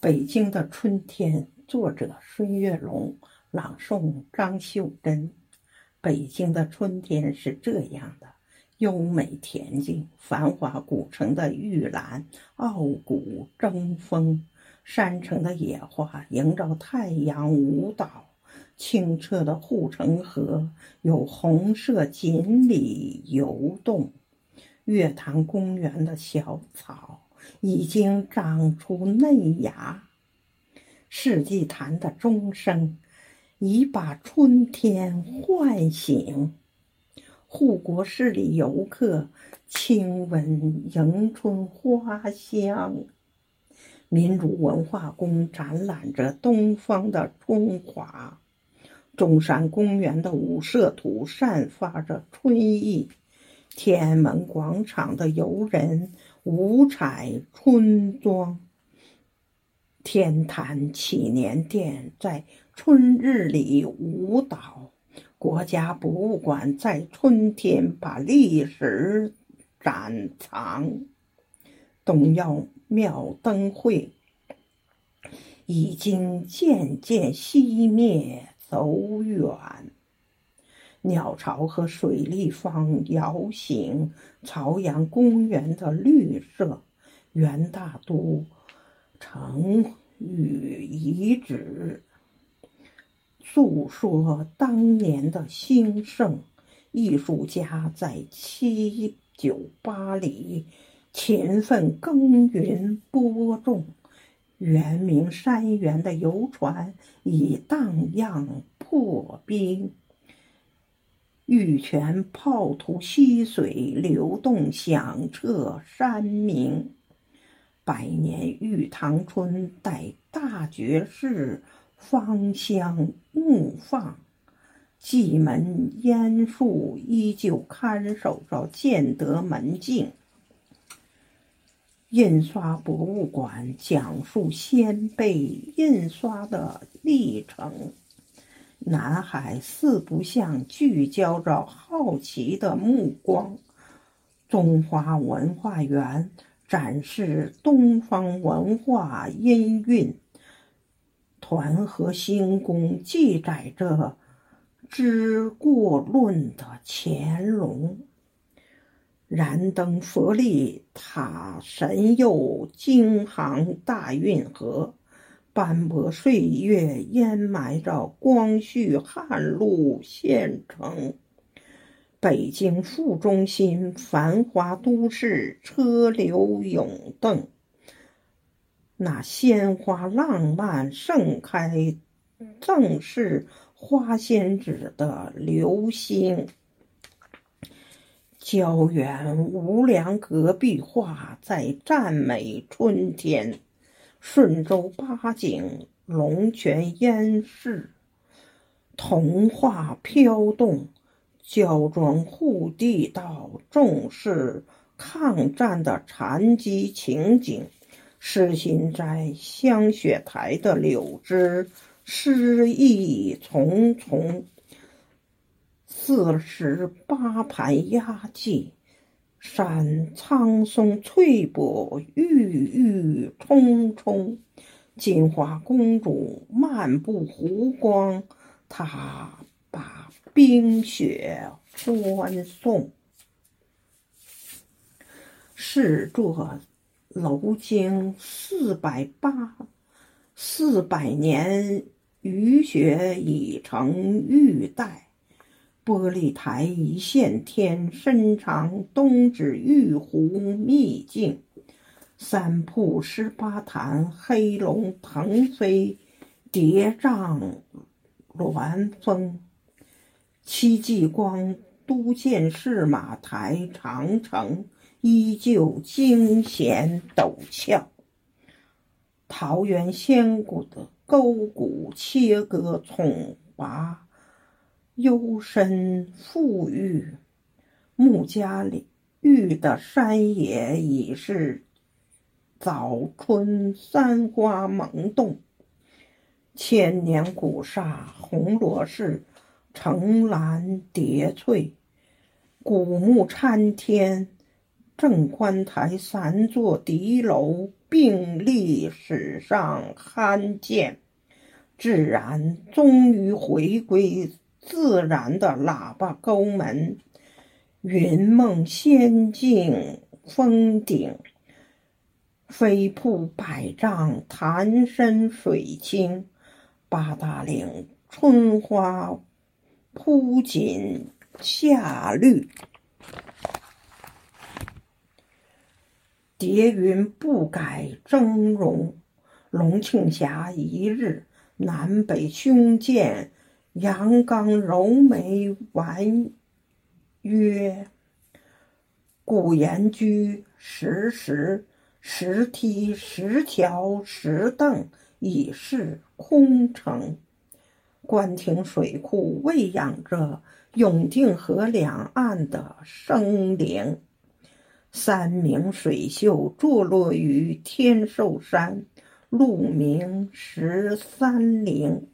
北京的春天，作者孙月龙，朗诵张秀珍。北京的春天是这样的：优美恬静，繁华古城的玉兰傲骨争锋，山城的野花迎着太阳舞蹈，清澈的护城河有红色锦鲤游动，月坛公园的小草。已经长出嫩芽，世纪坛的钟声已把春天唤醒。护国寺里游客亲吻迎春花香。民族文化宫展览着东方的中华。中山公园的五色图散发着春意。天安门广场的游人。五彩春装，天坛祈年殿在春日里舞蹈，国家博物馆在春天把历史展藏，东耀庙灯会已经渐渐熄灭走远。鸟巢和水立方摇醒朝阳公园的绿色，元大都城与遗址，诉说当年的兴盛。艺术家在七九八里勤奋耕耘播种，圆明山园的游船已荡漾破冰。玉泉泡图溪水流动，响彻山明。百年玉堂春，待大觉寺芳香怒放。蓟门烟树依旧看守着建德门径。印刷博物馆讲述先辈印刷的历程。南海四不像聚焦着好奇的目光。中华文化园展示东方文化音韵。团河星宫记载着知过论的乾隆。燃灯佛力塔神佑京杭大运河。斑驳岁月掩埋着光绪汉路县城，北京副中心繁华都市，车流涌动。那鲜花浪漫盛开，正是花仙子的流星。胶原无量隔壁画在赞美春天。顺州八景，龙泉烟市，童话飘动；焦庄护地道，重视抗战的残疾情景；诗心斋香雪台的柳枝，诗意重重。四十八盘压髻。山苍松翠柏，郁郁葱葱。金花公主漫步湖光，她把冰雪欢送。是作楼经四百八四百年雨雪已成玉带。玻璃台一线天，深藏东指玉壶秘境。三瀑十八潭，黑龙腾飞，叠嶂峦峰。戚继光都建市马台，长城依旧惊险陡峭。桃源仙谷的沟谷切割葱拔。幽深富裕，穆家里玉的山野已是早春山花萌动。千年古刹红螺寺，层峦叠翠，古木参天。正观台三座敌楼，并历史上罕见。自然终于回归自然的喇叭沟门，云梦仙境峰顶，飞瀑百丈，潭深水清，八达岭春花铺锦夏绿，叠云不改峥嵘，龙庆峡一日。南北胸剑，阳刚柔眉婉约。古言居石石，石梯石桥石凳，已是空城。官亭水库喂养着永定河两岸的生灵。三明水秀坐落于天寿山。鹿鸣十三陵，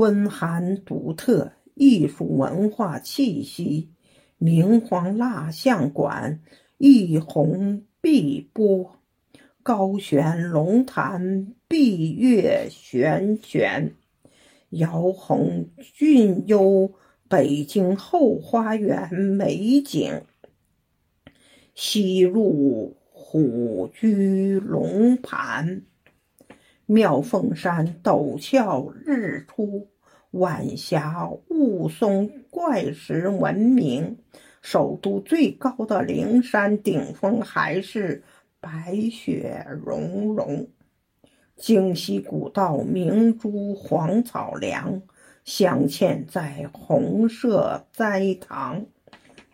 温寒独特艺术文化气息。明皇蜡像馆一红碧波，高悬龙潭碧月悬悬，姚红俊幽北京后花园美景，西入。虎踞龙盘，妙凤山陡峭日出，晚霞雾凇怪石闻名。首都最高的灵山顶峰还是白雪融融。京西古道明珠黄草梁，镶嵌在红色斋堂。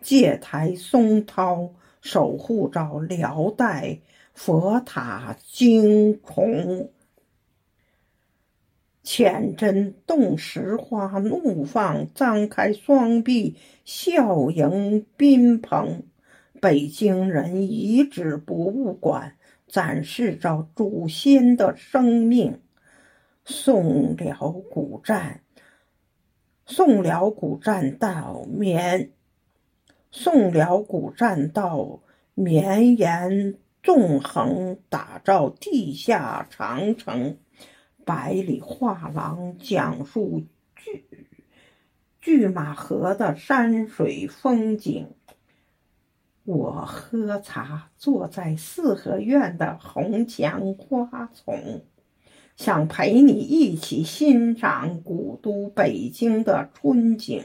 戒台松涛。守护着辽代佛塔惊恐，浅斟动石花怒放，张开双臂笑迎宾朋。北京人遗址博物馆展示着祖先的生命。宋辽古战，宋辽古战到绵。宋辽古栈道绵延纵横，打造地下长城。百里画廊讲述拒拒马河的山水风景。我喝茶，坐在四合院的红墙花丛，想陪你一起欣赏古都北京的春景。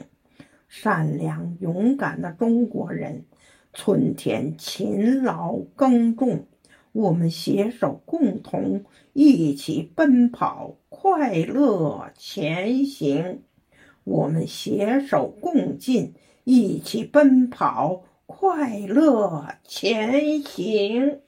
善良勇敢的中国人，春天勤劳耕种，我们携手共同一起奔跑，快乐前行。我们携手共进，一起奔跑，快乐前行。